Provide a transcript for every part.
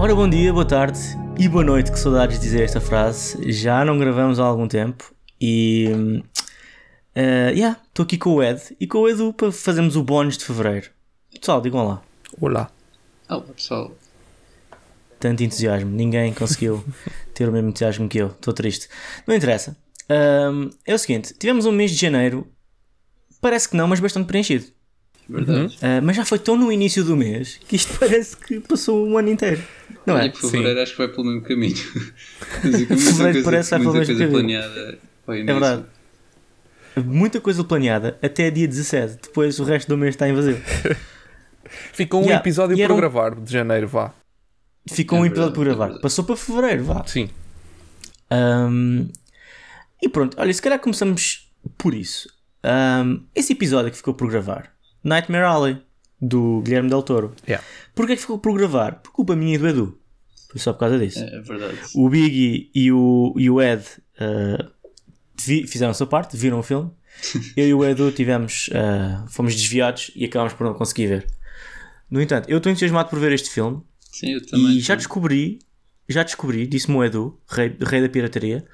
Ora, bom dia, boa tarde e boa noite, que saudades de dizer esta frase. Já não gravamos há algum tempo e. Uh, yeah, estou aqui com o Ed e com o Edu para fazermos o bónus de fevereiro. Pessoal, digam lá. Olá. Olá, pessoal. Tanto entusiasmo, ninguém conseguiu ter o mesmo entusiasmo que eu. Estou triste. Não interessa. Um, é o seguinte: tivemos um mês de janeiro, parece que não, mas bastante preenchido. Verdade. Uh, mas já foi tão no início do mês que isto parece que passou um ano inteiro. Não é? E por fevereiro acho que vai pelo mesmo caminho. muita Fevereiro parece que vai pelo muita mesmo coisa caminho. planeada. É verdade. Muita coisa planeada até dia 17. Depois o resto do mês está em vazio. Ficou um Yeah, episódio e por um- gravar de janeiro, vá. Ficou É um episódio verdade, por é gravar. verdade. Passou para fevereiro, vá. Sim. Um, e pronto, olha, se calhar começamos por isso. Um, esse episódio que ficou por gravar, Nightmare Alley, do Guilherme Del Toro. Yeah. Porquê que ficou por gravar? Por culpa minha e do Edu. Foi só por causa disso. É verdade. O Biggie e o, e o Ed uh, fizeram a sua parte, viram o filme. Eu e o Edu tivemos, uh, fomos desviados e acabámos por não conseguir ver. No entanto, eu estou entusiasmado por ver este filme Sim, eu também. e já descobri, já descobri, disse-me o Edu, rei, rei da pirataria,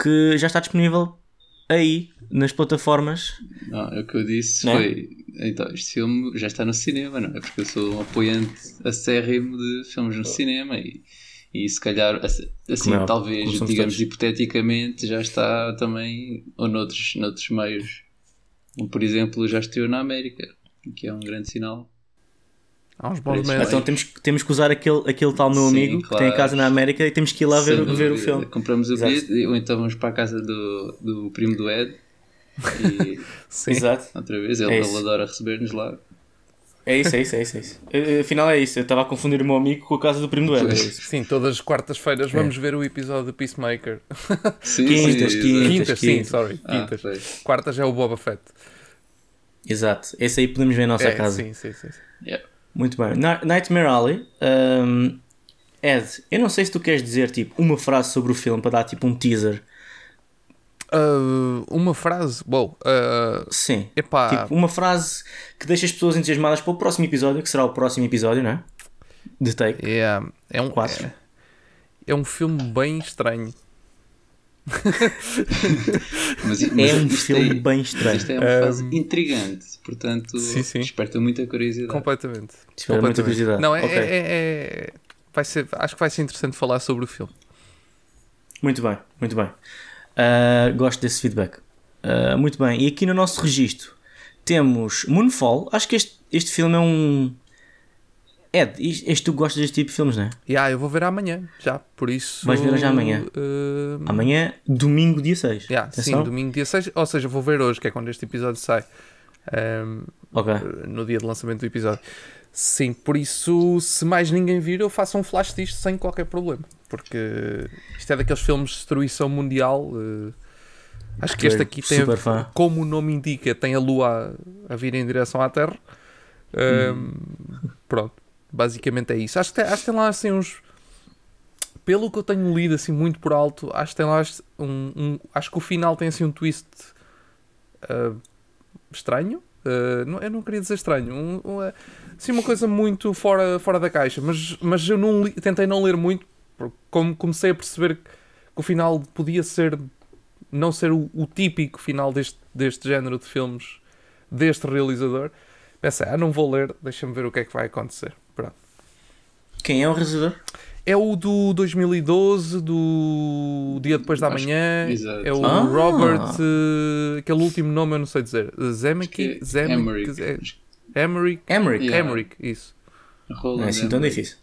que já está disponível aí nas plataformas. Não, é o que eu disse Não é? foi. Então, este filme já está no cinema, não é? Porque eu sou um apoiante acérrimo de filmes no cinema e, e se calhar, assim, é talvez, digamos, todos. hipoteticamente, já está também, ou noutros, noutros meios. Por exemplo, já estreou na América, que é um grande sinal. Há uns bons meses. Então temos, que- temos que usar aquele, aquele tal meu Sim, amigo que tem a claro. casa na América e temos que ir lá ver, ver o filme. Compramos o Exato. bilhete, ou então vamos para a casa do, do primo do Ed. E Sim. Exato. outra vez, ele, É ele adora receber-nos lá. É isso, é isso, é isso. É isso. Eh, Afinal é isso. Eu estava a confundir o meu amigo com a casa do primo do Ed. É isso. Sim, todas as quartas-feiras vamos ver o episódio do Peacemaker. Sim, Quintas, sim, quintas. Quintas, sim, sorry. Ah, Quintas. pois. Quartas é o Boba Fett. Exato. Esse aí podemos ver a nossa É, casa. sim, sim, sim. sim. Yeah. Muito bem. Na- Nightmare Alley. um, Ed, eu não sei se tu queres dizer tipo uma frase sobre o filme para dar tipo um teaser. Ah, uma frase. Bom, ah, Sim. epá, Tipo, uma frase que deixa as pessoas entusiasmadas para o próximo episódio, que será o próximo episódio, não é? De Take. é, é um, Quatro. é, é um filme bem estranho. Mas, É mas um isto filme é- bem estranho. Isto é uma fase intrigante, portanto, Sim, sim. desperta muita curiosidade. Completamente. Espera, muita curiosidade. Não, é, Ok. é- é- é- vai ser, acho que vai ser interessante falar sobre o filme. Muito bem, muito bem. Ah, gosto desse feedback. Ah, muito bem. E aqui no nosso registro temos Moonfall. Acho que este, este filme é um. Ed, este tu gostas deste tipo de filmes, não é? E ah, eu vou ver amanhã, já, por isso. Vais ver já amanhã? eh, Amanhã, domingo, dia 6. yeah, sim, domingo dia 6, ou seja, vou ver hoje, que é quando este episódio sai. ehm, Ok. no dia de lançamento do episódio. Sim, por isso, se mais ninguém vir, eu faço um flash disto sem qualquer problema. Porque isto é daqueles filmes de destruição mundial. eh, acho que este aqui tem, como o nome indica, tem a lua a, a vir em direção à Terra. Ehm, Pronto, basicamente é isso. Acho que, tem, acho que tem lá assim uns. Pelo que eu tenho lido assim muito por alto, acho que tem lá um, um- acho que o final tem assim um twist ah, estranho. Não, eu não queria dizer estranho, um, um, assim, uma coisa muito fora, fora da caixa, mas, mas eu não li- tentei não ler muito, porque como comecei a perceber que o final podia ser não ser o, o típico final deste, deste género de filmes deste realizador, pensei, ah, não vou ler, deixa-me ver o que é que vai acontecer. Pronto. Quem é o realizador? É o do 2012, do Dia Depois da Acho- Manhã. exato. É o Ah. Robert. eh, aquele último nome eu não sei dizer. Zemeckis? Que é Zemeckis? Emmerich. é- Emmerich? Yeah. Emmerich, isso. Não é assim tão Emmerich. difícil.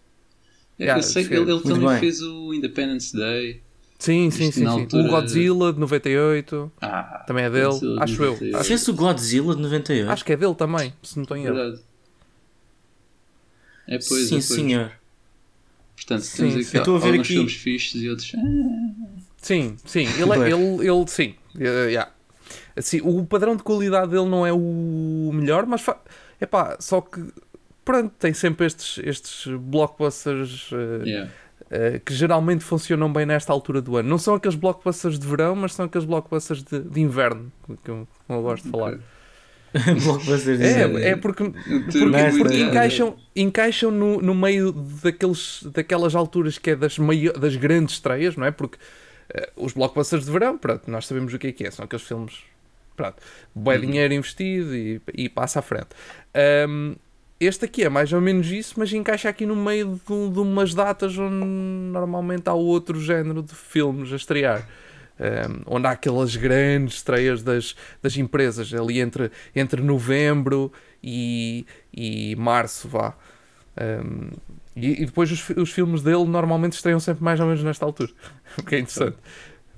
É, Yeah, eu sei que ele, ele também bem. fez o Independence Day. Sim, sim, sim. sim. altura- O Godzilla de 98. Ah, Também é dele, Godzilla acho eu. 98. Acho, Fez o Godzilla de 98. acho que é dele também, se não estou em erro. verdade. É pois, Sim, é pois. senhor. Portanto, Sim, temos sim. aqui Eu estou a ver alguns aqui- filmes fixes e outros. ah, Sim, sim. Ele, é- Pois. ele, ele sim. Eh, yeah. Assim, o padrão de qualidade dele não é o melhor, mas fa... Epá, só que pronto, tem sempre estes, estes blockbusters eh, yeah. eh, que geralmente funcionam bem nesta altura do ano. Não são aqueles blockbusters de verão, mas são aqueles blockbusters de, de inverno, que eu, como eu gosto de falar. Ok. Blockbusters É, é porque, porque, porque encaixam, encaixam no, no meio daqueles, daquelas alturas que é das, maio- das grandes estreias, não é? Porque eh, os blockbusters de verão, pronto, nós sabemos o que é que é, são aqueles filmes, pronto, bom dinheiro investido e, e passa à frente. Ahm, este aqui é mais ou menos isso, mas encaixa aqui no meio de, um- de umas datas onde normalmente há outro género de filmes a estrear. Um, onde há aquelas grandes estreias das, das empresas ali entre, entre novembro e, e março, vá. Um, e, e depois os, os filmes dele normalmente estreiam sempre mais ou menos nesta altura, o que é interessante.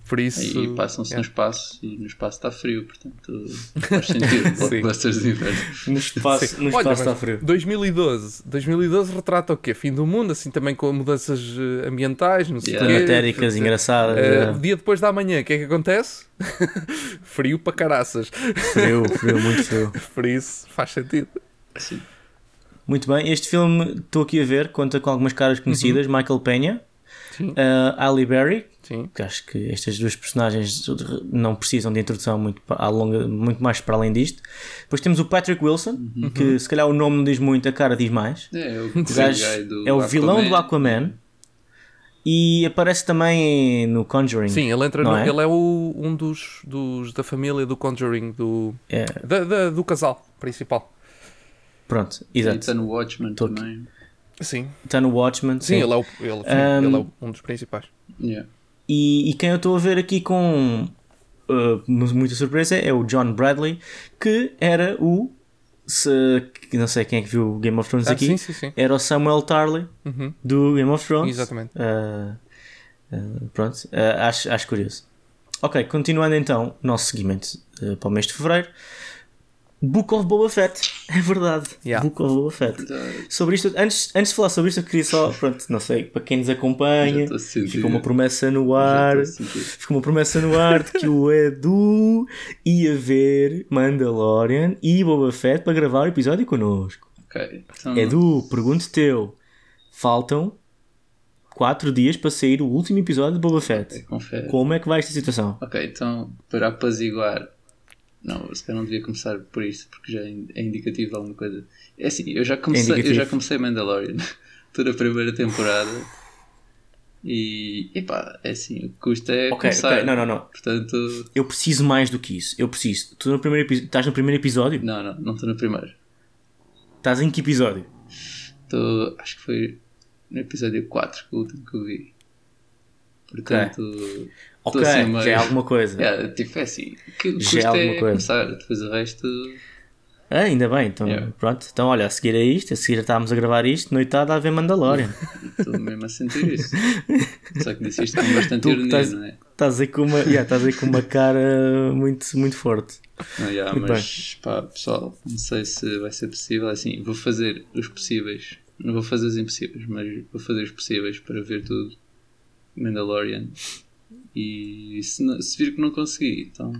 Por isso, E passam-se é. no espaço e no espaço está frio, portanto faz sentido. Sim. Blockbusters de inverno. No espaço, Sim. no Olha, espaço mas está frio. 2012. 2012 retrata o quê? Fim do mundo, assim também com mudanças eh, ambientais, não sei Yeah. quê. Climatéricas, engraçadas. É. dia depois da manhã, o que é que acontece? Frio para caraças. Frio, frio, muito frio. Por isso faz sentido. Sim. Muito bem, este filme estou aqui a ver, conta com algumas caras conhecidas: Michael Penha, Sim. uh, Ali Berry, Sim. que acho que estas duas personagens não precisam de introdução muito, à longa, muito mais para além disto. Depois temos o Patrick Wilson, que se calhar o nome não diz muito, a cara diz mais. É, o, é o vilão do Aquaman. E aparece também no Conjuring. Sim, ele entra Não no- é? ele é o, um dos, dos da família do Conjuring, do, É, da- da- do casal principal. pronto, E exato. está no Watchmen Tô aqui. também. Sim, Está no Watchmen. sim, ele, é o, ele, sim, Um, ele é um dos principais. Yeah. E, e quem eu estou a ver aqui com uh, muita surpresa é o John Bradley, que era o. Se, não sei quem é que viu o Game of Thrones Ah, aqui. sim, sim, sim. Era o Samuel Tarly Uhum, do Game of Thrones. Exatamente. Uh, uh, pronto, uh, acho, acho curioso. Ok, continuando então o nosso seguimento uh, para o mês de fevereiro. Book of Boba Fett, é verdade. Yeah. Book of Boba Fett. Sobre isto, antes, antes de falar sobre isto, eu queria só, pronto, não sei, para quem nos acompanha, ficou uma promessa no ar. Ficou uma promessa no ar de que o Edu ia ver Mandalorian e Boba Fett para gravar o episódio connosco. Ok. Então, Edu, pergunto teu. Faltam 4 dias para sair o último episódio de Boba Fett. confere. Como é que vai esta situação? Ok, então para apaziguar. Não, se calhar não devia começar por isto, porque já é é indicativo de alguma coisa. É assim, eu já comecei, eu já comecei Mandalorian, toda a primeira temporada. E, epá, é assim, o que custa é Ok, começar. ok, não, não, não. Portanto, Eu preciso mais do que isso. Eu preciso. Tu no primeiro estás no primeiro episódio? não, não, não estou no primeiro. Estás em que episódio? Estou, acho que foi no episódio 4, que é o último que eu vi. Portanto, Ok, assim meio- já é alguma coisa. yeah, tipo, é assim, que Já é alguma é coisa. começar, depois o resto. Ah, ainda bem, então Yeah. pronto. Então olha, a seguir a isto, a seguir estávamos a gravar isto, noitada a ver Mandalorian. Estou mesmo a sentir isso. Só que disse isto com bastante Tu ironia, estás- não é? Estás aí com uma, yeah, estás aí com uma cara muito, muito forte. Não, yeah, Muito mas pá, pessoal, não sei se vai ser possível. Assim, vou fazer os possíveis. Não vou fazer os impossíveis, mas vou fazer os possíveis para ver tudo. Mandalorian. E se, não- se vir que não consegui, então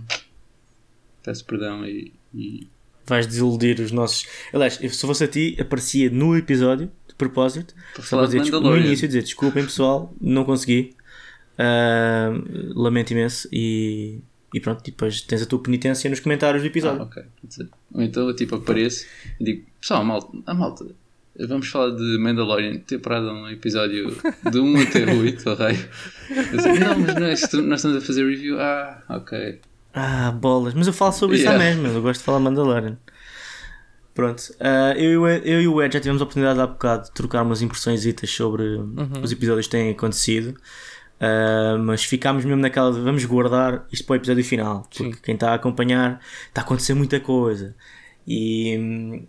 peço perdão e, e Vais desiludir os nossos. Aliás, se fosse a ti, aparecia no episódio, de propósito, para só falar para de dizer, desculpa, no início, dizer desculpem pessoal, não consegui. Ah, lamento imenso. E, e pronto, e depois tens a tua penitência nos comentários do Ah, episódio. ok, pode ser. Ou então eu tipo apareço e digo, pessoal, malta, a malta, vamos falar de Mandalorian, temporada 1, episódio de 1 até 8, ok? Não, mas não é, nós estamos a fazer review, ah, ok. Ah, bolas. Mas eu falo sobre isso Yeah. há mesmo, eu gosto de falar Mandalorian. Pronto, ah, eu, e o Ed- eu e o Ed já tivemos a oportunidade há bocado de trocar umas impressões sobre os episódios que têm acontecido. Ah, mas ficámos mesmo naquela de vamos guardar isto para o episódio final, porque Sim. quem está a acompanhar está a acontecer muita coisa. E,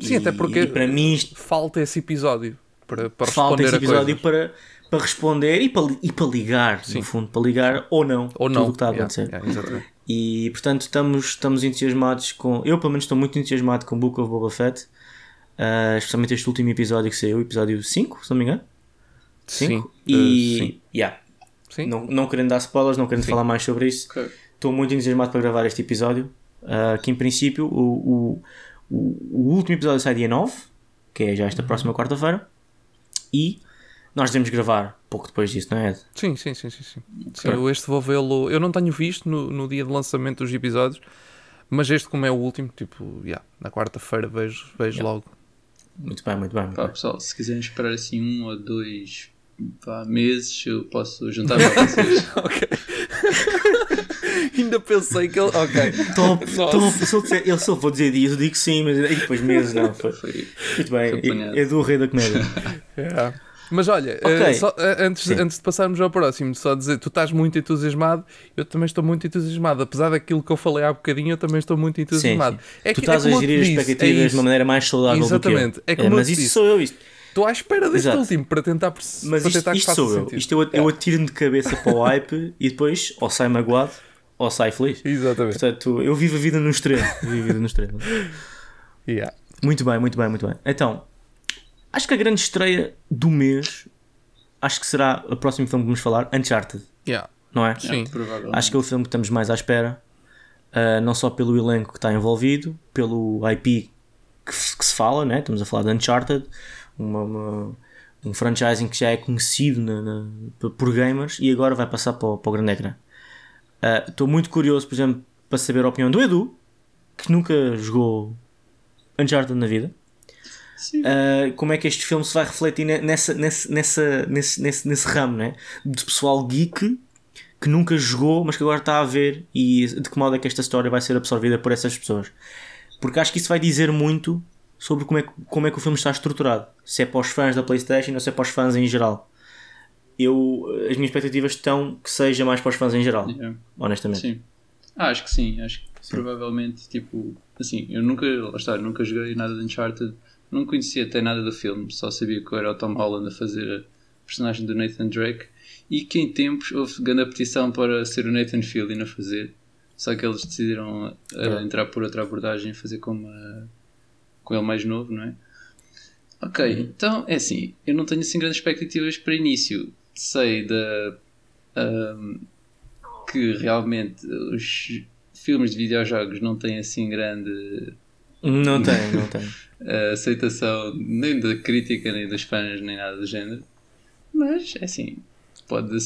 e- Sim, até porque- e para mim isto Falta esse episódio para, para falta esse episódio para, para responder e para, e para ligar, Sim. no fundo, para ligar ou não Ou tudo não. o que está a Yeah, acontecer. yeah, exatamente. E portanto estamos, estamos entusiasmados com. Eu pelo menos estou muito entusiasmado com Book of Boba Fett. ah, especialmente este último episódio que saiu, episódio 5, se não me engano. 5. Sim, E. eh, sim. yeah, Sim. não, não querendo dar spoilers, não querendo Sim. falar mais sobre isso, estou muito entusiasmado para gravar este episódio. ah, que em princípio o, o, o, último episódio sai dia 9, que é já esta próxima quarta-feira. E nós devemos gravar pouco depois disso, não é, Ed? Sim, sim, sim, sim, sim. Sim, eu este vou vê-lo. Eu não tenho visto no, no dia de lançamento dos episódios, Mas este, como é o último, tipo, yeah, na quarta-feira vejo, vejo Yeah. logo. Muito bem, muito bem. Muito Pá, bem. pessoal, se quiserem esperar assim um ou dois pá, meses, eu posso juntar-me a vocês. Ok. Ainda pensei que ele. Ok. Top, Nossa. top. Se eu, disser, eu, eu vou dizer dias, eu digo sim, mas e depois meses não. Foi. Foi. Muito bem, é, é do rei da comédia. Yeah. Mas olha, eh, só, eh, antes, Sim. antes de passarmos ao próximo, só dizer, tu estás muito entusiasmado, eu também estou muito entusiasmado. Apesar daquilo que eu falei há bocadinho, eu também estou muito entusiasmado. É tu que- estás é a gerir as disse, expectativas é de uma maneira mais saudável Exatamente. do que eu. É como eu mas isso disse. sou eu. Isto, Estou à espera deste Exato. último para tentar, perce- mas para isto, tentar isto sou eu. sentido. Isto eu, eu atiro-me de cabeça para o hype e depois ou sai magoado ou sai feliz. Exatamente. Portanto, eu vivo a vida no extremo. Vivo a vida no extremo. Yeah. Muito bem, muito bem, muito bem. Então, acho que a grande estreia do mês, acho que será o próximo filme que vamos falar, Uncharted, Yeah. não é? Sim. provavelmente. Acho que é o filme que estamos mais à espera, uh, não só pelo elenco que está envolvido, pelo IP que, se- que se fala, né? estamos a falar de Uncharted, uma, uma- um franchising que já é conhecido na- na- por gamers e agora vai passar para o, para o grande ecrã. Uh, Estou muito curioso, por exemplo, para saber a opinião do Edu, que nunca jogou Uncharted na vida. Uh, como é que este filme se vai refletir ne- nessa, nessa, nessa, nesse, nesse, nesse ramo né? de pessoal geek que nunca jogou, mas que agora está a ver e de que modo é que esta história vai ser absorvida por essas pessoas. Porque acho que isso vai dizer muito sobre como é, como é que o filme está estruturado. Se é para os fãs da PlayStation ou se é para os fãs em geral. Eu, as minhas expectativas estão que seja mais para os fãs em geral, Yeah. honestamente. Sim. Ah, acho que sim. Acho que provavelmente, tipo, assim, eu nunca, lá está, nunca joguei nada de Uncharted, não conhecia até nada do filme, só sabia que era o Tom Holland a fazer a personagem do Nathan Drake e que em tempos houve grande petição para ser o Nathan Fillion a fazer, só que eles decidiram uh, entrar por outra abordagem e fazer com, uma, com ele mais novo, não é? Ok, então é assim, eu não tenho assim grandes expectativas para início. Sei da. ahm, que realmente os filmes de videojogos não têm assim grande Não tem, não tem. uh, aceitação nem da crítica, nem dos fãs, nem nada do género. Mas é assim, pode,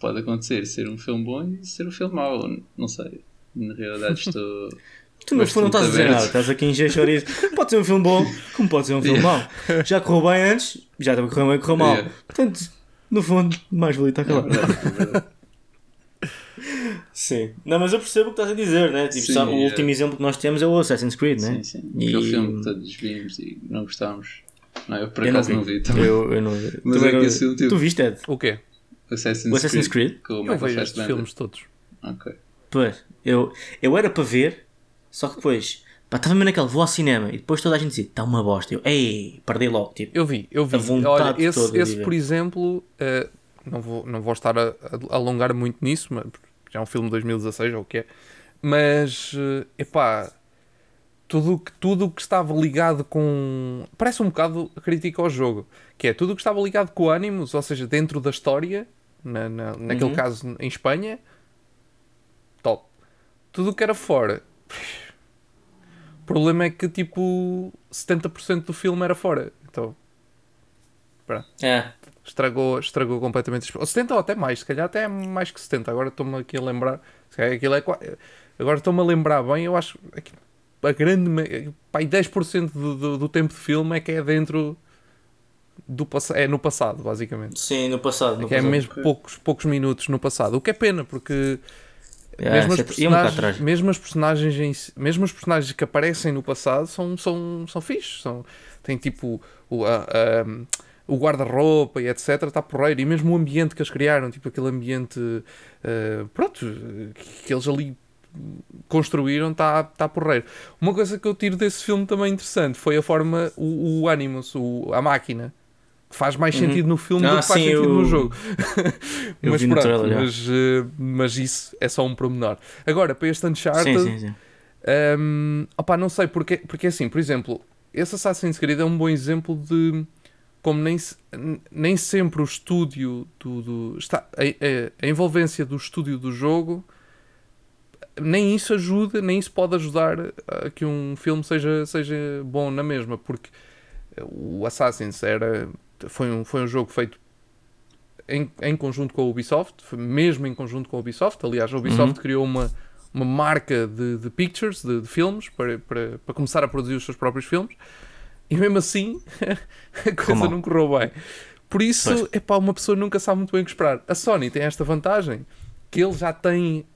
pode acontecer ser um filme bom e ser um filme mau, não sei. Na realidade estou. Tu no fundo não estás a dizer nada, estás aqui em chouriço. Pode ser um filme bom, como pode ser um filme mau. Já correu bem antes, já também correu bem, correu mal. Yeah. Portanto, no fundo, mais vale estar É calado. verdade, é verdade. Sim. Não, mas eu percebo o que estás a dizer, né? Tipo, Sim, sabe, o é. último exemplo que nós temos é o Assassin's Creed, né? Sim, sim. E- Aquele filme que todos vimos e não gostámos. Não, eu por Eu não acaso vi. não vi. também. Eu, eu não vi. Mas Também é que não- esse tipo- Tu viste, Ed? O quê? Assassin's, O Assassin's Creed? Com o Eu Michael vejo estes filmes todos. Ok. Pois, eu, eu era para ver, só que depois, pá, estava mesmo naquele, vou ao cinema, e depois toda a gente dizia, está uma bosta. Eu, ei, perdi logo, tipo. Eu vi, eu vi. A vontade Olha, esse, toda esse por exemplo, eh, não, vou, não vou estar a, a alongar muito nisso, mas já é um filme de 2016 ou o que é. Mas, eh, epá, tudo o que, tudo que estava ligado com. Parece um bocado crítica ao jogo, que é tudo o que estava ligado com o Animus, ou seja, dentro da história, na, na- naquele Uhum. caso em Espanha, top. Tudo o que era fora. O problema é que tipo 70% do filme era fora. Então É, estragou, estragou completamente. Ou 70 ou até mais, se calhar até é mais que 70. Agora estou-me aqui a lembrar. Se calhar aquilo é, agora estou-me a lembrar bem. Eu acho que a grande. e 10% do, do, do tempo de filme é que é dentro do. É no passado, basicamente. sim, no passado. No que é passado. mesmo poucos, poucos minutos no passado. O que é pena, porque É, mesmo, as é- e é um mesmo as personagens mesmo os personagens que aparecem no passado são, são, são fixes. São, tem tipo o, a- a- o guarda-roupa e etc. Está porreiro. E mesmo o ambiente que eles criaram, tipo aquele ambiente eh, pronto, que, que eles ali construíram, está tá porreiro. Uma coisa que eu tiro desse filme também interessante foi a forma, o, o Animus, o, a máquina. Faz mais Uhum. sentido no filme Ah, do que faz sim, sentido eu- no jogo. mas pronto, trailer, mas, eh, mas isso é só um promenor. Agora, para este Uncharted, Sim, sim, sim. um, opá, não sei, porque, porque assim, por exemplo, esse Assassin's Creed é um bom exemplo de como nem, nem sempre o estúdio do, do- está, a, a- a envolvência do estúdio do jogo nem isso ajuda, nem isso pode ajudar a que um filme seja, seja bom na mesma, porque o Assassin's era, foi, um, foi um jogo feito em, em conjunto com a Ubisoft, mesmo em conjunto com a Ubisoft. Aliás, a Ubisoft criou uma, uma marca de, de pictures, de, de filmes, para, para, para começar a produzir os seus próprios filmes. E mesmo assim, a coisa não correu bem. Por isso, Pois. epá, uma pessoa nunca sabe muito bem o que esperar. A Sony tem esta vantagem, que ele já tem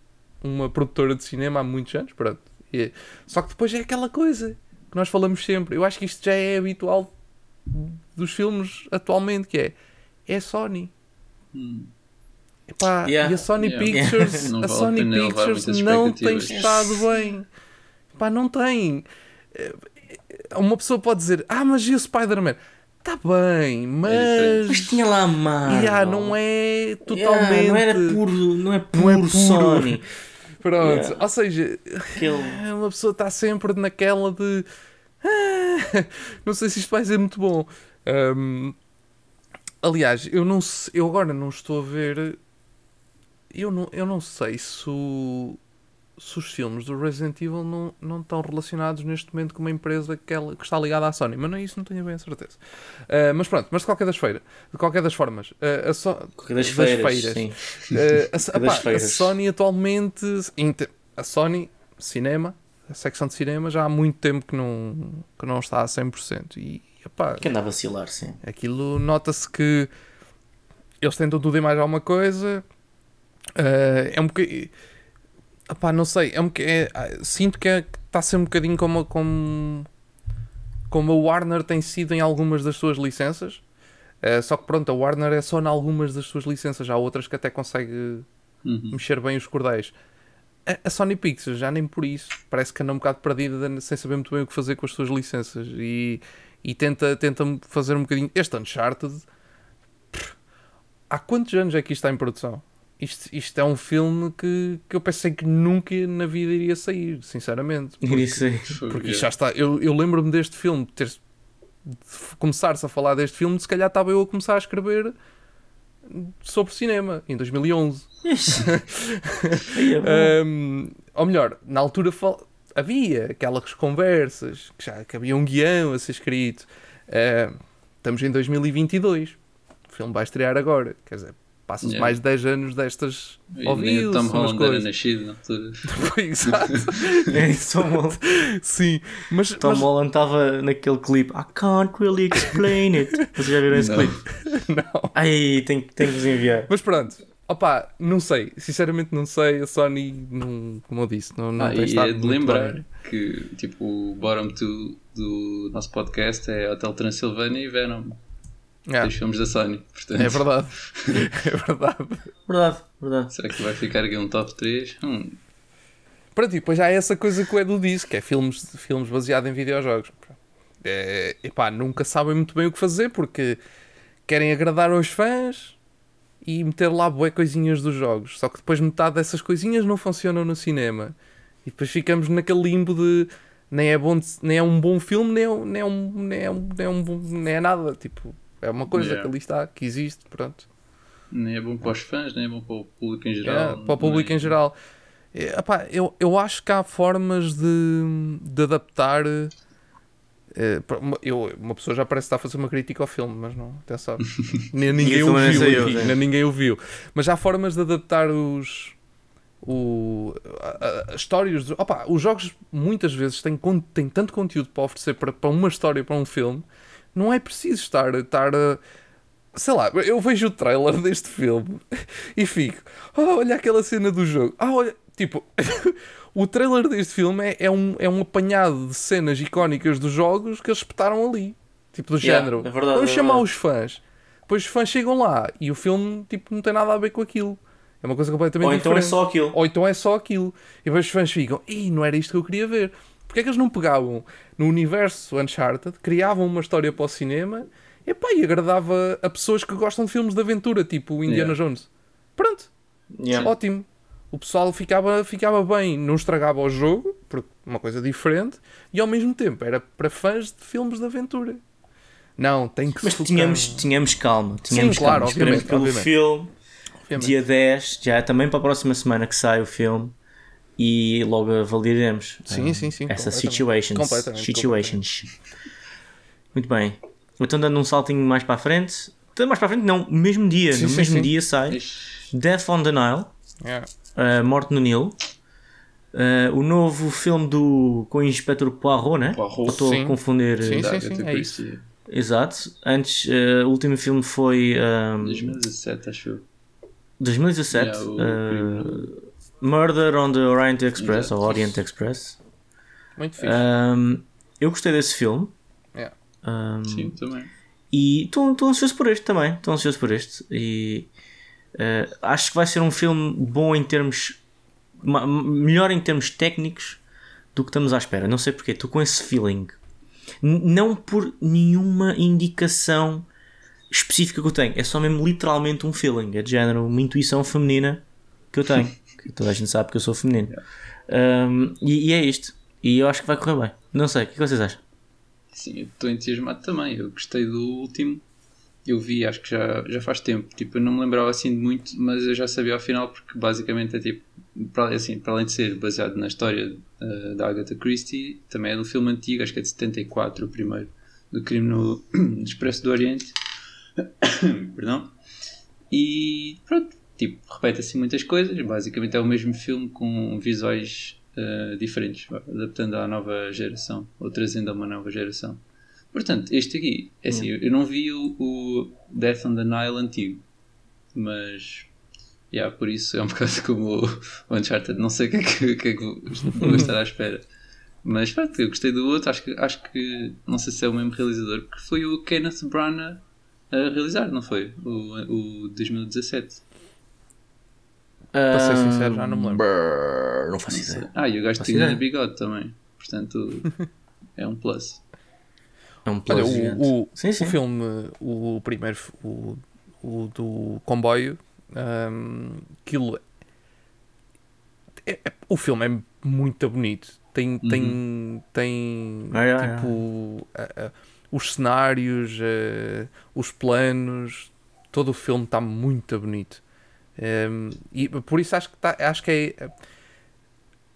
uma produtora de cinema há muitos anos, pronto. E- só que depois é aquela coisa que nós falamos sempre. Eu acho que isto já é habitual dos filmes atualmente, que é, é a Sony. Hum. Epá, Yeah. E a Sony Yeah. Pictures, Não a Sony Pictures não tem estado bem. Epá, não tem. Eh, Uma pessoa pode dizer, ah, mas e o Spider-Man? Está bem, mas. Mas tinha lá a. Yeah, não é Yeah, totalmente. não era puro, não é puro, Não é puro. Sony. Pronto, Yeah. ou seja, Aquele... uma pessoa está sempre naquela de. "Ah, não sei se isto vai ser muito bom. Ahm, aliás, eu não eu agora não estou a ver. Eu não, eu não sei se, o- se os filmes do Resident Evil não, não estão relacionados neste momento com uma empresa que, ela- que está ligada à Sony, mas não, isso não tenho bem a certeza. Ah, mas pronto, mas de qualquer das feiras, de qualquer das formas, ah, a So- Qualquer das Das feiras, feiras. sim. Uh, a, epá, das a feiras. Sony atualmente a Sony cinema a secção de cinema já há muito tempo que não, que não está a 100% e epá, Que anda a vacilar, sim. aquilo nota-se que eles tentam tudo e mais alguma coisa Uh, é um bocadinho epá, não sei é um é- ah, sinto que, é, está a ser um bocadinho como, como como a Warner tem sido em algumas das suas licenças Uh, só que pronto, a Warner é só em algumas das suas licenças há outras que até consegue Uhum. mexer bem os cordéis. A, a Sony Pictures já nem por isso. Parece que anda um bocado perdida sem saber muito bem o que fazer com as suas licenças. E, e tenta, tenta fazer um bocadinho. Este Uncharted. pff, Há quantos anos é que isto está em produção? Isto, isto é um filme que, que eu pensei que nunca na vida iria sair, sinceramente. Porque, Isso aí. porque isto já está. Eu, eu lembro-me deste filme, ter, de começar-se a falar deste filme, se calhar estava eu a começar a escrever sobre cinema, em 2011. Aí é. Um, ou melhor, na altura fal- havia aquelas conversas que já que havia um guião a ser escrito. Um, estamos em 2022. O filme vai estrear agora. Quer dizer, passam-se Yeah. mais de 10 anos destas E ouvidos. o Tom Holland era coisas. nascido na altura. Exato. É isso, Tom Holland. Sim, mas, Tom mas Holland estava naquele clipe I can't really explain it. Vocês já viram esse clipe? não. Ai, tenho, tenho que vos enviar. Mas pronto. Opa, não sei. Sinceramente não sei. A Sony, não, como eu disse, não, não Ah, tem e estado é de muito lembrar bem. que tipo, o bottom 2 do nosso podcast é Hotel Transilvânia e Venom. Yeah, Dois filmes da Sony. Portanto, é verdade. é verdade. Verdade, verdade. será que vai ficar aqui um top 3? Hum, Pronto, e depois já há essa coisa que o Edu disse, que é filmes, filmes baseados em videojogos. É, epá, nunca sabem muito bem o que fazer porque querem agradar aos fãs e meter lá bué coisinhas dos jogos. Só que depois metade dessas coisinhas não funcionam no cinema. E depois ficamos naquele limbo de nem é, bom, de- nem é um bom filme, nem é, nem é, um, nem é, um, nem é, um bom- nem é nada. Tipo, é uma coisa Yeah. que ali está, que existe, pronto. nem é bom para os fãs, nem é bom para o público em geral. É, para o público nem- em geral. É, eu, eu acho que há formas de, de adaptar. É, uma- eu, uma pessoa já parece estar a fazer uma crítica ao filme, mas não, atenção. Nem ninguém ouviu. sei eu, aqui, né? nem ninguém ouviu. Mas há formas de adaptar os. O, a- a- do- Opa, os jogos muitas vezes têm, têm tanto conteúdo para oferecer para, para uma história, para um filme, não é preciso estar, estar a. Sei lá, eu vejo o trailer deste filme e fico, oh, olha aquela cena do jogo. Ah, olha, tipo, o trailer deste filme é, é, um, é um apanhado de cenas icónicas dos jogos que eles espetaram ali. Tipo, do Yeah, género. é verdade, Vamos é chamar os fãs. Depois os fãs chegam lá e o filme tipo, não tem nada a ver com aquilo. É uma coisa completamente Ou então é só aquilo. Ou então é só aquilo. E depois os fãs ficam, Ih, não era isto que eu queria ver. Porquê é que eles não pegavam no universo Uncharted, criavam uma história para o cinema e, pá, e agradava a pessoas que gostam de filmes de aventura, tipo Indiana Yeah. Jones. Pronto, Yeah. ótimo. O pessoal ficava, ficava bem, não estragava o jogo, porque uma coisa diferente, e ao mesmo tempo era para fãs de filmes de aventura. Não, tem que Mas focar- tínhamos, tínhamos calma. Tínhamos claro, calma. Esperemos obviamente, pelo obviamente. filme. Obviamente. Dia 10, já é também para a próxima semana que sai o filme. E logo avaliaremos Sim, ah, sim, sim, essas completamente. situations. Completamente, situations. Muito bem. Então, dando um saltinho mais para a frente. Mais para a frente, não, mesmo dia. Sim, no sim, mesmo sim. dia sai Ixi, Death on the Nile, Yeah. Uh, Morte no Nilo. Uh, o novo filme do, com o Inspector Poirot, né? Poirot. Ou Estou Sim. a confundir. Sim, Da sim, Agatha sim, é Christie. Exato. Antes, uh, o último filme foi um, 2017, acho eu. 2017. Yeah, o uh, Murder on the Orient Express, Exato. ou Orient Express. Muito fixe. Um, eu gostei desse filme. Yeah. Um, Sim, também. E estou ansioso por este também. Estou ansioso por este. E uh, acho que vai ser um filme bom em termos. melhor em termos técnicos do que estamos à espera. Não sei porquê. Estou com esse feeling. N- não por nenhuma indicação específica que eu tenho. É só mesmo literalmente um feeling. É de género, uma intuição feminina que eu tenho. que toda a gente sabe que eu sou feminino. Um, e, e é isto. E eu acho que vai correr bem. Não sei. O que é que vocês acham? Sim, eu estou entusiasmado também. Eu gostei do último. Eu vi, acho que já, já faz tempo. Tipo, eu não me lembrava assim de muito, mas eu já sabia ao final, porque basicamente é tipo. Para, assim, para além de ser baseado na história eh, da Agatha Christie, também é do filme antigo, acho que é de 74, o primeiro, do crime no Expresso do Oriente. Perdão. E pronto, tipo, repete assim muitas coisas. Basicamente é o mesmo filme com visuais eh, diferentes, adaptando à nova geração, ou trazendo a uma nova geração. Portanto, este aqui, é assim, eu não vi o, o Death on the Nile antigo, mas yeah, por isso é um bocado como o Uncharted, não sei o que é que, que, é que vou estar à espera. Mas pronto, eu gostei do outro, acho que, acho que não sei se é o mesmo realizador, porque foi o Kenneth Branagh a realizar, não foi? O, o 2017. Para ser sincero, já não me lembro. Brrr, Não faço ideia. Ah, e o gajo tinha bigode também, portanto é um plus. É um Olha, plus o, o, Sim, sim. o filme, o primeiro, o, o do comboio, hum, aquilo. é- é- o filme é muito bonito. Tem, tem, tem Ah, é, é, tipo a- a- os cenários, eh, os planos, todo o filme está muito bonito. Hum, e por isso acho que, tá, acho que é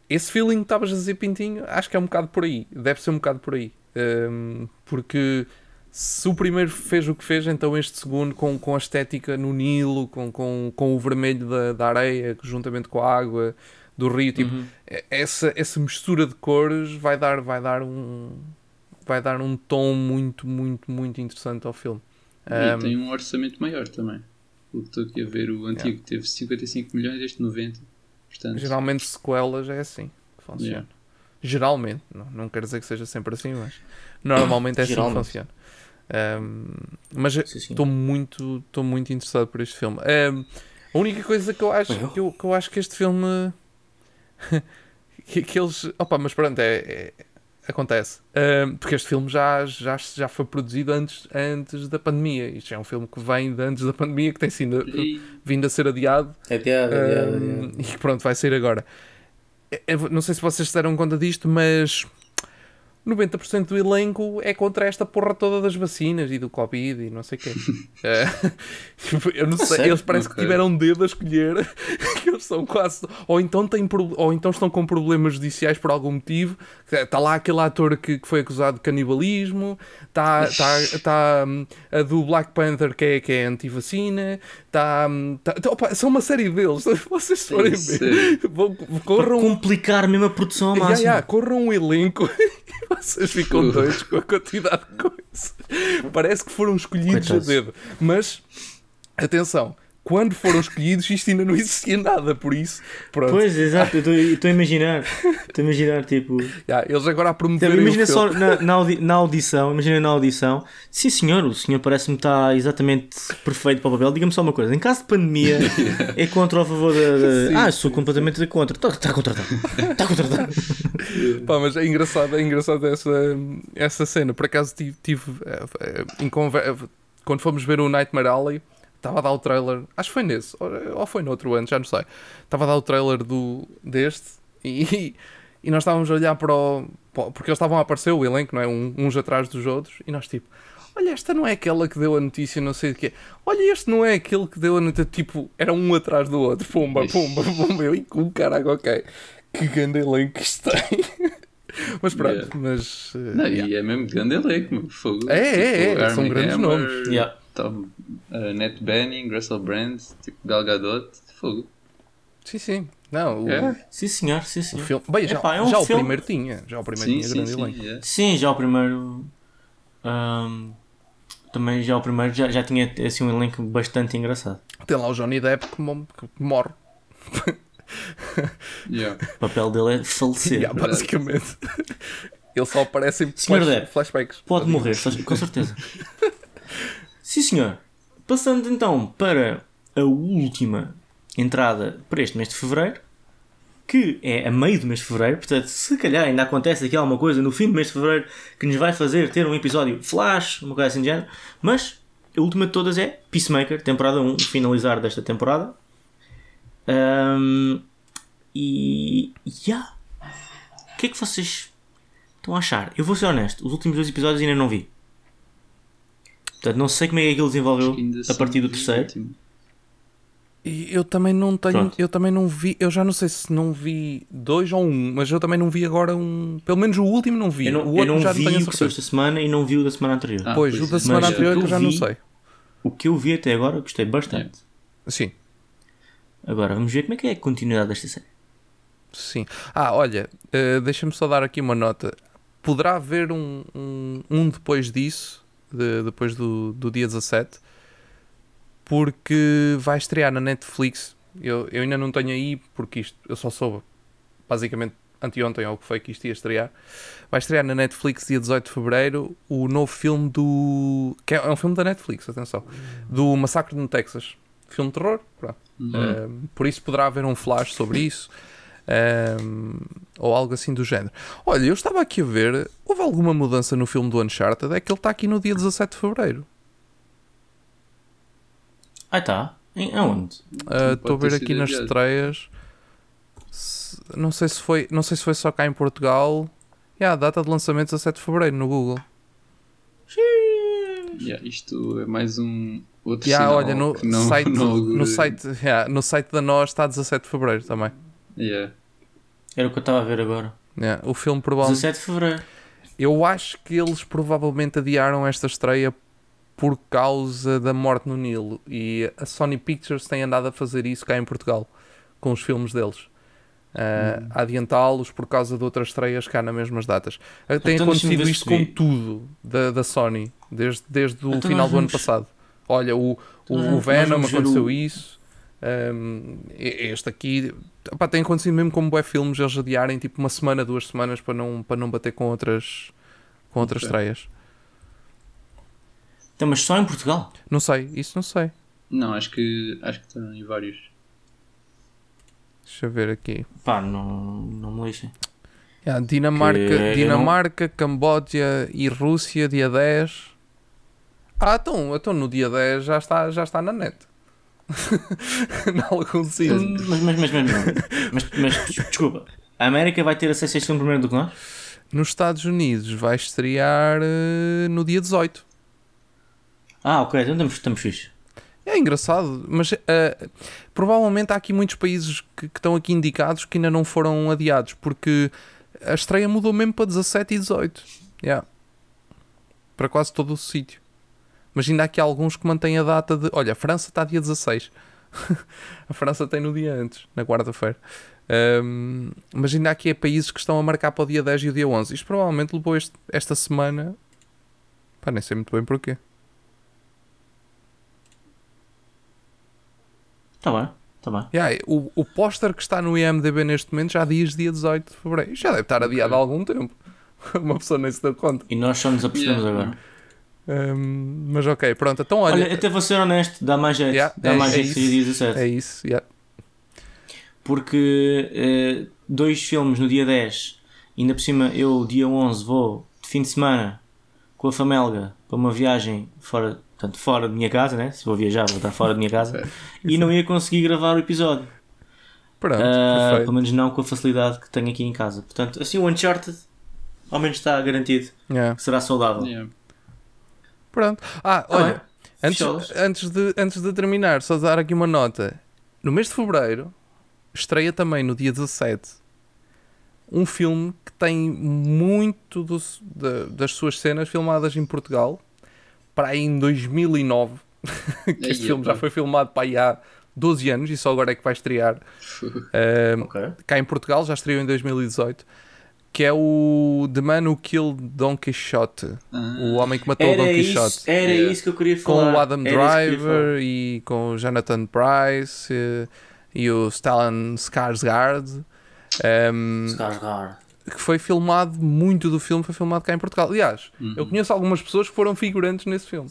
esse feeling que estavas a dizer, Pintinho, acho que é um bocado por aí. Deve ser um bocado por aí. Um, porque se o primeiro fez o que fez, então este segundo, com, com a estética no Nilo, com, com, com o vermelho da, da areia, juntamente com a água do rio, tipo, Uhum. essa, essa mistura de cores vai dar, vai dar um vai dar um tom muito, muito, muito interessante ao filme. E Um, tem um orçamento maior também. O que estou aqui a ver, o antigo teve 55 milhões, este 90. Portanto, Geralmente sequelas é assim que funciona. Yeah. Geralmente, não, não quer dizer que seja sempre assim, mas normalmente é assim que funciona. Um, mas estou muito, estou muito interessado por este filme. Um, a única coisa que eu acho Eu? que eu, que eu acho que este filme que, que eles. Opa, mas pronto, é, é- acontece. Um, porque este filme já, já, já foi produzido antes, antes da pandemia. Isto é um filme que vem de antes da pandemia, que tem sido, vindo a ser adiado. É Um, piada. e pronto, vai sair agora. Eu- eu não sei se vocês se deram conta disto, mas 90% do elenco é contra esta porra toda das vacinas e do Covid e não sei o quê. Eh, eu não sei, eles parece que tiveram um dedo a escolher que eles são quase. Ou então, têm, ou então estão com problemas judiciais por algum motivo. Está lá aquele ator que, que foi acusado de canibalismo, está tá, tá, hum, a do Black Panther que é, que é anti-vacina, tá, tá- tá- opa, são uma série deles. Vocês forem ver, vão, Para corram complicar mesmo a produção ao máximo. ya, corram um elenco e vocês ficam doidos com a quantidade de coisas. Parece que foram escolhidos Coitados. a dedo. Mas, atenção, quando foram escolhidos isto ainda não existia nada, por isso, pronto. Pois, exato, eu estou a imaginar. Estou a imaginar, tipo. Ya, eles agora a Então, promoverem imagina só na, na, audi- na audição, imagina na audição, sim senhor, o senhor parece-me estar exatamente perfeito para o papel. Diga-me só uma coisa: em caso de pandemia, é contra ou a favor da. ah, sou completamente de contra. Está tá contratado. Está contratado. Pá, mas é engraçado, é engraçado essa, essa cena. Por acaso tive, tive, eh, eh, em conver- quando fomos ver o Nightmare Alley, estava a dar o trailer, acho que foi nesse, ou, ou foi no outro ano, já não sei. Estava a dar o trailer do, deste e, e nós estávamos a olhar para o. para porque eles estavam a aparecer, o elenco, não é? Um- uns atrás dos outros, e nós tipo. Olha, esta não é aquela que deu a notícia, não sei de quê. Olha, este não é aquele que deu a notícia. Tipo, era um atrás do outro. Pumba, pumba, pumba. Eu, e com caraca, ok. Que grande elenco que isto tem. Mas pronto, Yeah. mas. uh, Não, yeah. E é mesmo grande elenco, meu, fogo. É, é, é, Armie são grandes Hammer, nomes. Yeah. Tom, uh, Nat Benning, Russell Brand, tipo Gal Gadot, fogo. Sim, sim. Não, o, É? Sim, senhor, sim, o senhor. filme. Bem, já, Epá, é um já o filme- primeiro tinha. Já o primeiro Sim, tinha sim, grande sim. elenco. é. Sim, já o primeiro. ahm, também já o primeiro já, já tinha assim, um elenco bastante engraçado. Tem lá o Johnny Depp que, mo- que morre. Yeah. O papel dele é falecer. Yeah, basicamente. Ele só aparece em Senhor flash- Depp, flashbacks. Pode morrer, com certeza. Sim, senhor. Passando então para a última entrada para este mês de fevereiro, que é a meio do mês de fevereiro, portanto, se calhar ainda acontece aqui alguma coisa no fim do mês de fevereiro que nos vai fazer ter um episódio flash, uma coisa assim de género, mas a última de todas é Peacemaker, temporada 1, finalizar desta temporada. Ahm, e. Yeah. O que é que vocês estão a achar? Eu vou ser honesto, os últimos dois episódios ainda não vi. Portanto, não sei como é que aquilo desenvolveu a partir do terceiro. E eu também não tenho. Pronto. Eu também não vi. Eu já não sei se não vi dois ou um, mas eu também não vi agora um. Pelo menos o último não vi. Eu não, o eu outro não já vi não tenho a o que esta semana e não vi o da semana anterior. Ah, Pois, pois o da é. semana Mas anterior o que eu já eu não vi- sei. O que eu vi até agora, gostei bastante. Sim, Agora, vamos ver como é que é a continuidade desta série. sim. Ah, olha, eh, deixa-me só dar aqui uma nota. Poderá haver um, um, um depois disso, de- depois do, do dia 17, porque vai estrear na Netflix. Eu, eu ainda não tenho aí, porque isto eu só soube basicamente anteontem ou o que foi que isto ia estrear. Vai estrear na Netflix dia 18 de Fevereiro o novo filme do. que é um filme da Netflix, atenção. Do Massacre no Texas. Filme de terror, pronto. Um, por isso poderá haver um flash sobre isso. Um, ou algo assim do género. Olha, eu estava aqui a ver, houve alguma mudança no filme do Uncharted? É que ele está aqui no dia 17 de Fevereiro. Ah, tá. Em aonde? Uh, Estou a pode ter ver aqui nas estreias. Se- Não sei se foi, não sei se foi só cá em Portugal. Yeah, a data de lançamento 17 de Fevereiro no Google. Yeah, isto é mais um outro Yeah, sinal olha, no não, site, não no, site, yeah, no site da nós está 17 de Fevereiro também. Yeah. Era o que eu estava a ver agora. Yeah, o filme provavelmente. 17 de fevereiro. Eu acho que eles provavelmente adiaram esta estreia por causa da morte no Nilo. E a Sony Pictures tem andado a fazer isso cá em Portugal com os filmes deles. Uh, adiantá-los por causa de outras estreias cá nas mesmas datas. Tem Então, deixa-me acontecido isto com tudo da, da Sony desde, desde o Então final do ano passado. Olha, o, o, Então o Venom aconteceu o- isso. Um, este aqui tem acontecido mesmo como bué filmes eles adiarem tipo uma semana, duas semanas para não, para não bater com outras com outras Ok. estreias. Então, mas só em Portugal? Não sei, isso não sei. Não, acho que acho que estão em vários. Deixa eu ver aqui. Pá, não, não me lixem. Yeah, Dinamarca, Que eu não- Dinamarca Camboja e Rússia, dia 10. Ah, então, então no dia 10 já está, já está na net. em algum sítio. Mas, mas, mas, mas, mas, desculpa. A América vai ter acesso a este filme primeiro do que nós? Nos Estados Unidos vai estrear eh, no dia 18. Ah, ok, então estamos, estamos fixe. É engraçado, mas eh, provavelmente há aqui muitos países que, que estão aqui indicados que ainda não foram adiados, porque a estreia mudou mesmo para 17 e 18. Yeah. Para quase todo o sítio. Mas ainda há aqui alguns que mantêm a data de. Olha, a França está dia 16. a França tem no dia antes, na quarta-feira. Ahm, mas ainda há aqui países que estão a marcar para o dia 10 e o dia 11. Isto provavelmente levou este- esta semana. Pá, nem sei muito bem porquê. Está bem, está bem. Yeah, o, o póster que está no IMDB neste momento já diz dia 18 de fevereiro. Isto já deve estar adiado há algum tempo. Uma pessoa nem se deu conta. E nós só nos apercebemos Yeah. agora. Um, mas ok, pronto. Então olha. Olha, até vou ser honesto, dá mais jeito. Yeah, dá é- mais é jeito que seja isso. dia 17. é isso. yeah. Porque eh, dois filmes no dia 10, ainda por cima eu, dia 11, vou de fim de semana com a Famelga para uma viagem fora, portanto, fora de minha casa, né? Se vou viajar, vou estar fora de minha casa. e não ia conseguir gravar o episódio. Pronto, perfeito. pelo menos não com a facilidade que tenho aqui em casa. Portanto, assim o Uncharted ao menos está garantido Yeah. que será saudável. Yeah. Pronto. Ah, Tá olha. bem. Antes, antes, de, antes de terminar, só dar aqui uma nota. No mês de fevereiro, estreia também no dia 17 um filme que tem muito do- da- das suas cenas filmadas em Portugal para aí em 2009. que este filme já foi filmado para aí há 12 anos e só agora é que vai estrear uh, Ok. cá em Portugal, já estreou em 2018, que é o The Man Who Killed Don Quixote, Ah, o homem que matou Era Don isso, Quixote. era Yeah. isso que eu queria Com falar. o Adam Era isso Driver e com o Jonathan Price eh, e o Stellan Skarsgård. ehm, falar. Skarsgård. que foi filmado, muito do filme foi filmado cá em Portugal. Aliás, eu conheço algumas pessoas que foram figurantes nesse filme.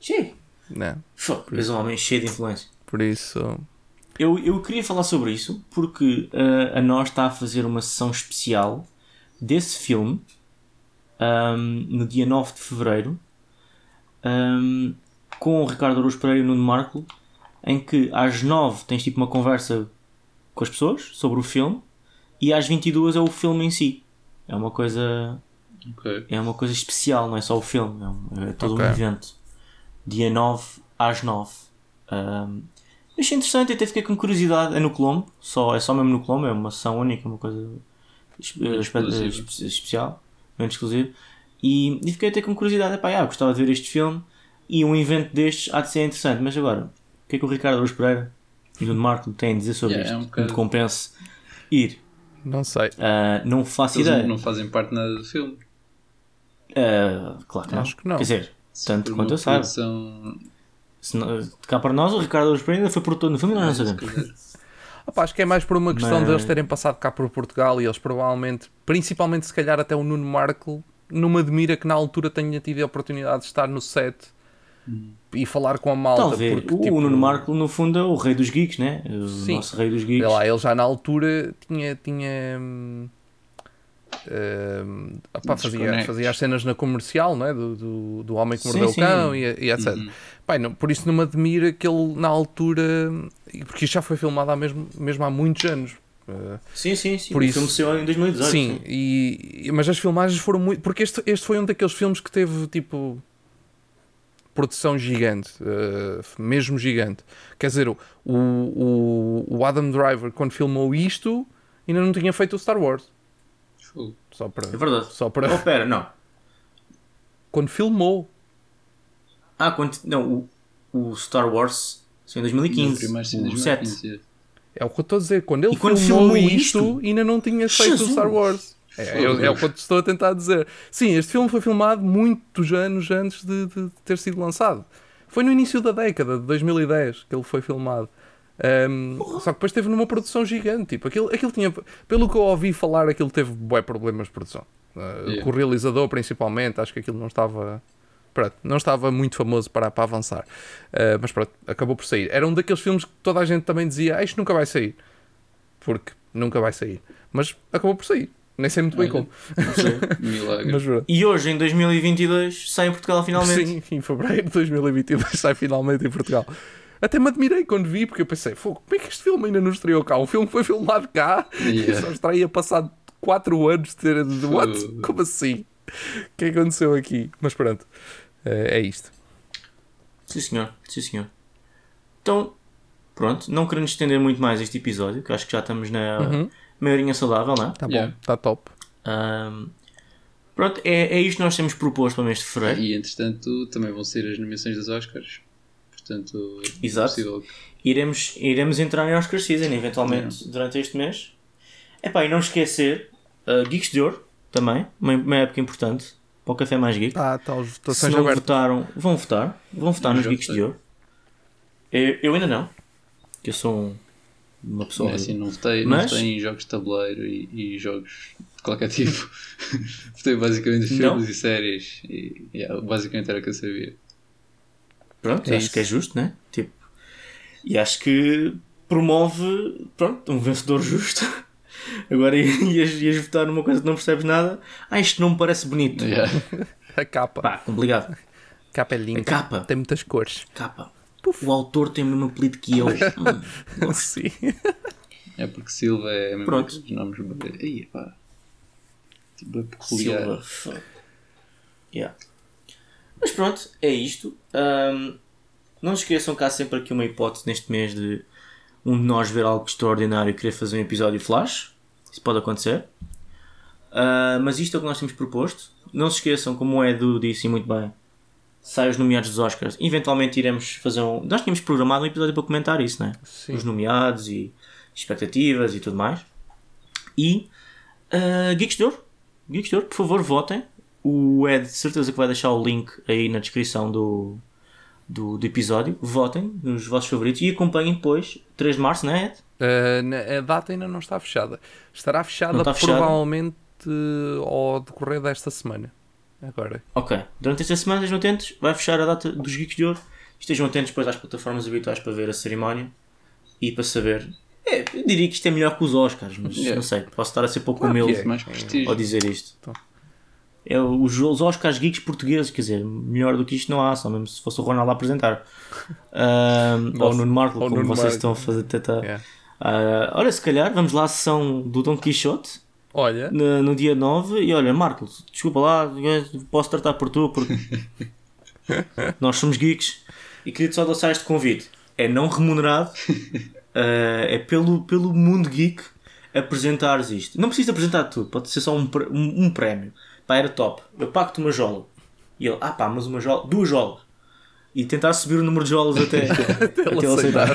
Sim. Né? Fuck, és um homem cheio de influência. Por isso, Eu, eu queria falar sobre isso porque uh, a nós está a fazer uma sessão especial desse filme um, no dia 9 de Fevereiro um, com o Ricardo Araújo Pereira e o Nuno Marco em que às 9 tens tipo uma conversa com as pessoas sobre o filme e às 22 é o filme em si. É uma coisa ok. é uma coisa especial, não é só o filme, é, um- é todo Ok. um evento. Dia 9 às 9. Um, achei interessante até fiquei com curiosidade. É no Colombo, só, é só mesmo no Colombo, é uma sessão única, uma coisa especial, muito exclusivo. E, e fiquei até com curiosidade, epá, ah, gostava de ver este filme e um evento destes há de ser interessante. Mas agora, o que é que o Ricardo Araújo Pereira e o Nuno Marco têm a dizer sobre Yeah, é isto? um que me bocado- compense ir. não sei. Ah, não faço Eles ideia. não fazem parte nada do filme. Ah, claro que não. Acho que não. Quer dizer, Se tanto quanto eu saiba. produção- Se não- de cá para nós, o Ricardo Araújo Pereira ainda foi produtor no filme e nós não sabemos. Opa, acho que é mais por uma questão Mas- deles terem passado cá por Portugal e eles provavelmente, principalmente se calhar até o Nuno Marco, não me admira que na altura tenha tido a oportunidade de estar no set e falar com a malta. Talvez. porque, o tipo, Nuno Marco, no fundo, é o rei dos geeks, né? O Sim. nosso rei dos geeks. lá, ele já na altura tinha. tinha hum, hum, opá, fazia, fazia as cenas na comercial, não é? Do, do, do homem que Sim, mordeu sim. o cão e, e etc. Uhum. Pai, não, por isso não me admira que ele na altura. Porque isto já foi filmado há mesmo, mesmo há muitos anos. Uh, Sim, sim, sim. Por o isso- filme saiu em 2018. sim, e, e- mas as filmagens foram muito. Porque este, este foi um daqueles filmes que teve tipo. Produção gigante, uh, mesmo gigante. Quer dizer, o, o, o Adam Driver, quando filmou isto, ainda não tinha feito o Star Wars. Só para. É verdade. Só para Oh, pera, não. quando filmou. Ah, quando, não, o, o Star Wars saiu em No 2015. primeiro, sim, o 7. 2015, É o que eu estou a dizer. Quando ele E quando filmou, filmou isto, isto? ainda não tinha feito o Jesus! Star Wars. É, é, é o que eu estou a tentar dizer. Sim, este filme foi filmado muitos anos antes de, de ter sido lançado. Foi no início da década, de 2010, que ele foi filmado. Ahm, só que depois teve numa produção gigante. Tipo, aquilo, aquilo tinha. Pelo que eu ouvi falar, aquilo teve bué problemas de produção. Ah, Yeah. Com o realizador, principalmente, acho que aquilo não estava. Pronto, não estava muito famoso para, para avançar. Ah, mas pronto, acabou por sair. Era um daqueles filmes que toda a gente também dizia: ah, isto nunca vai sair. Porque nunca vai sair. Mas acabou por sair. Nem sei muito bem Olha. como. Milagre. Mas. E hoje, em 2022, sai em Portugal finalmente. Sim, em fevereiro de 2022 sai finalmente em Portugal. Até me admirei quando vi, porque eu pensei, "Fogo, como é que este filme ainda não estreou cá? Um filme que foi filmado cá e Yeah. só estreia passado 4 anos de ter. De, what? Como assim? O que é que aconteceu aqui? Mas pronto, é, é isto. Sim, senhor. Sim, senhor. Então, pronto. Não querendo estender muito mais este episódio, que acho que já estamos na Uhum. meia horinha saudável, não é? Tá Yeah. bom, tá top. Ahm, pronto, é, é isto que nós temos proposto para o mês de fevereiro. E entretanto também vão ser as nomeações dos Oscars. Portanto, é Exato. possível que Iremos, iremos entrar em Oscar Season, eventualmente, durante este mês. Epá, e não esquecer, uh, Geeks de Ouro, também, uma, uma época importante, para o Café Mais Geek. Tá, tá as Se votações não abertas. votaram, vão votar. Vão votar nos Geeks de. Ouro. Eu, eu ainda não, que eu sou um- uma pessoa... é assim, não votei, Mas- não votei em jogos de tabuleiro e, e jogos de qualquer tipo. votei basicamente em Não? filmes e séries. E yeah, basicamente era o que eu sabia. Pronto, É acho isso. que é justo, né? Tipo, e acho que promove, pronto, um vencedor justo. Agora ias, ias votar numa coisa que não percebes nada. Ah, isto não me parece bonito. Yeah. A capa. Pá, complicado. A capa é linda. A capa. Tem muitas cores. Capa. O autor tem o mesmo apelido que eu. Hum. Sim. É porque Silva é mesmo Pronto. aqueles nomes. Aí, pá. Tipo, é peculiar. Silva. fuck. Yeah. Mas pronto, é isto. Ahm, não se esqueçam que há sempre aqui uma hipótese neste mês de um de nós ver algo extraordinário e querer fazer um episódio flash. Isso pode acontecer. Ah, mas isto é o que nós temos proposto. Não se esqueçam, como o Edu disse muito bem, sai os nomeados dos Oscars, eventualmente iremos fazer um. Nós tínhamos programado um episódio para comentar isso, né? Sim. Os nomeados e expectativas e tudo mais. E uh, Geeks de Ouro, Geeks por favor, votem. O Ed, de certeza que vai deixar o link aí na descrição do, do, do episódio. Votem nos vossos favoritos e acompanhem depois, 3 de março, não é, Ed? Uh, na- a data ainda não está fechada. Estará fechada está fechada? provavelmente uh, ao decorrer desta semana. Agora. Ok. Durante esta semana estejam atentos. Vai fechar a data dos Geeks de Ouro. Estejam atentos depois às plataformas habituais para ver a cerimónia e para saber. É, eu diria que isto é melhor que os Oscars, mas Yeah. não sei. Posso estar a ser pouco Claro humilde é. Ao dizer isto. Então. É os, os Oscars geeks portugueses, quer dizer, melhor do que isto não há, só mesmo se fosse o Ronaldo a apresentar. Ahm, ou o Nuno Marco, como Nuno vocês Marco. estão a fazer tentar. Yeah. Ah, olha, se calhar vamos lá à sessão do Dom Quixote Olha, no, no dia 9 e olha, Marco, desculpa lá, posso tratar por tu porque nós somos geeks e queria só deixar este convite. É não remunerado, ah, é pelo, pelo mundo geek apresentares isto. Não precisa apresentar tudo, pode ser só um, um, um prémio. Pá, era top. Eu pago-te uma jola. E ele, ah pá, mas uma jola, duas jolas. E tentar subir o número de jolas até, até ele aceitar.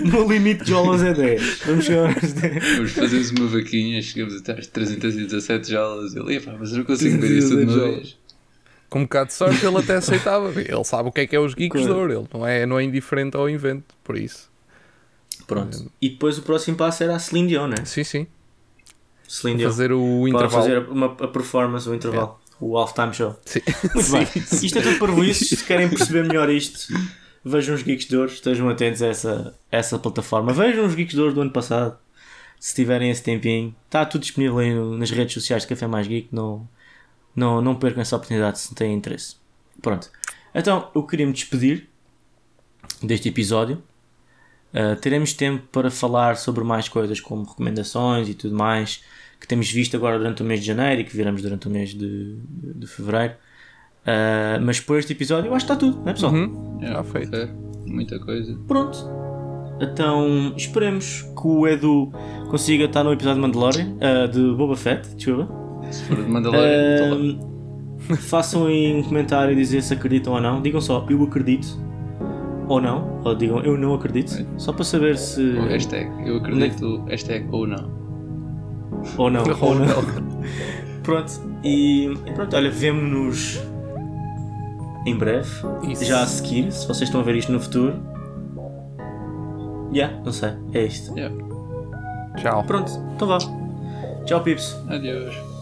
no limite de jolas é 10. Vamos chegar aos 10. Vamos fazer uma vaquinha, chegamos até às 317 jalas. Ele, "Epá, mas eu não consigo ver isso de uma 317 vez. com um bocado de sorte ele até aceitava. Ele sabe o que é que é os geeks de ouro. Ele não é, não é indiferente ao invento. Por isso. Pronto. E depois o próximo passo era a Celine Dion, né? Sim, sim. Celine Dion. Fazer o Para intervalo. fazer uma, a performance, o intervalo. O halftime show. Sim. Muito bem. Isto é tudo para isso. Se querem perceber melhor isto, vejam os Geeks de Ouro. Estejam atentos a essa, a essa plataforma. Vejam os Geeks de Ouro do ano passado. Se tiverem esse tempinho. Está tudo disponível aí nas redes sociais de Café Mais Geek. Não, não, não percam essa oportunidade se têm interesse. Pronto. Então, eu queria me despedir deste episódio. Uh, teremos tempo para falar sobre mais coisas como recomendações e tudo mais que temos visto agora durante o mês de janeiro e que viramos durante o mês de, de, de fevereiro. Uh, mas por este episódio eu acho que está tudo, não é pessoal? Uhum. Já feito. é, muita coisa. Pronto. Então esperemos que o Edu consiga estar no episódio de Mandalorian, uh, de Boba Fett, desculpa. Se for de Mandalorian. Um, façam aí um comentário e dizer se acreditam ou não. Digam só eu acredito ou não. Ou digam eu não acredito. É. Só para saber se. O hashtag, eu acredito, hashtag ou não. Ou não. Ou ou não. Pronto. E e pronto, olha, vemo-nos em breve. Isso. Já a seguir, se vocês estão a ver isto no futuro. Já, não sei. É isto. Yeah. Tchau. Pronto, então vá. Tchau, Pips. Adeus.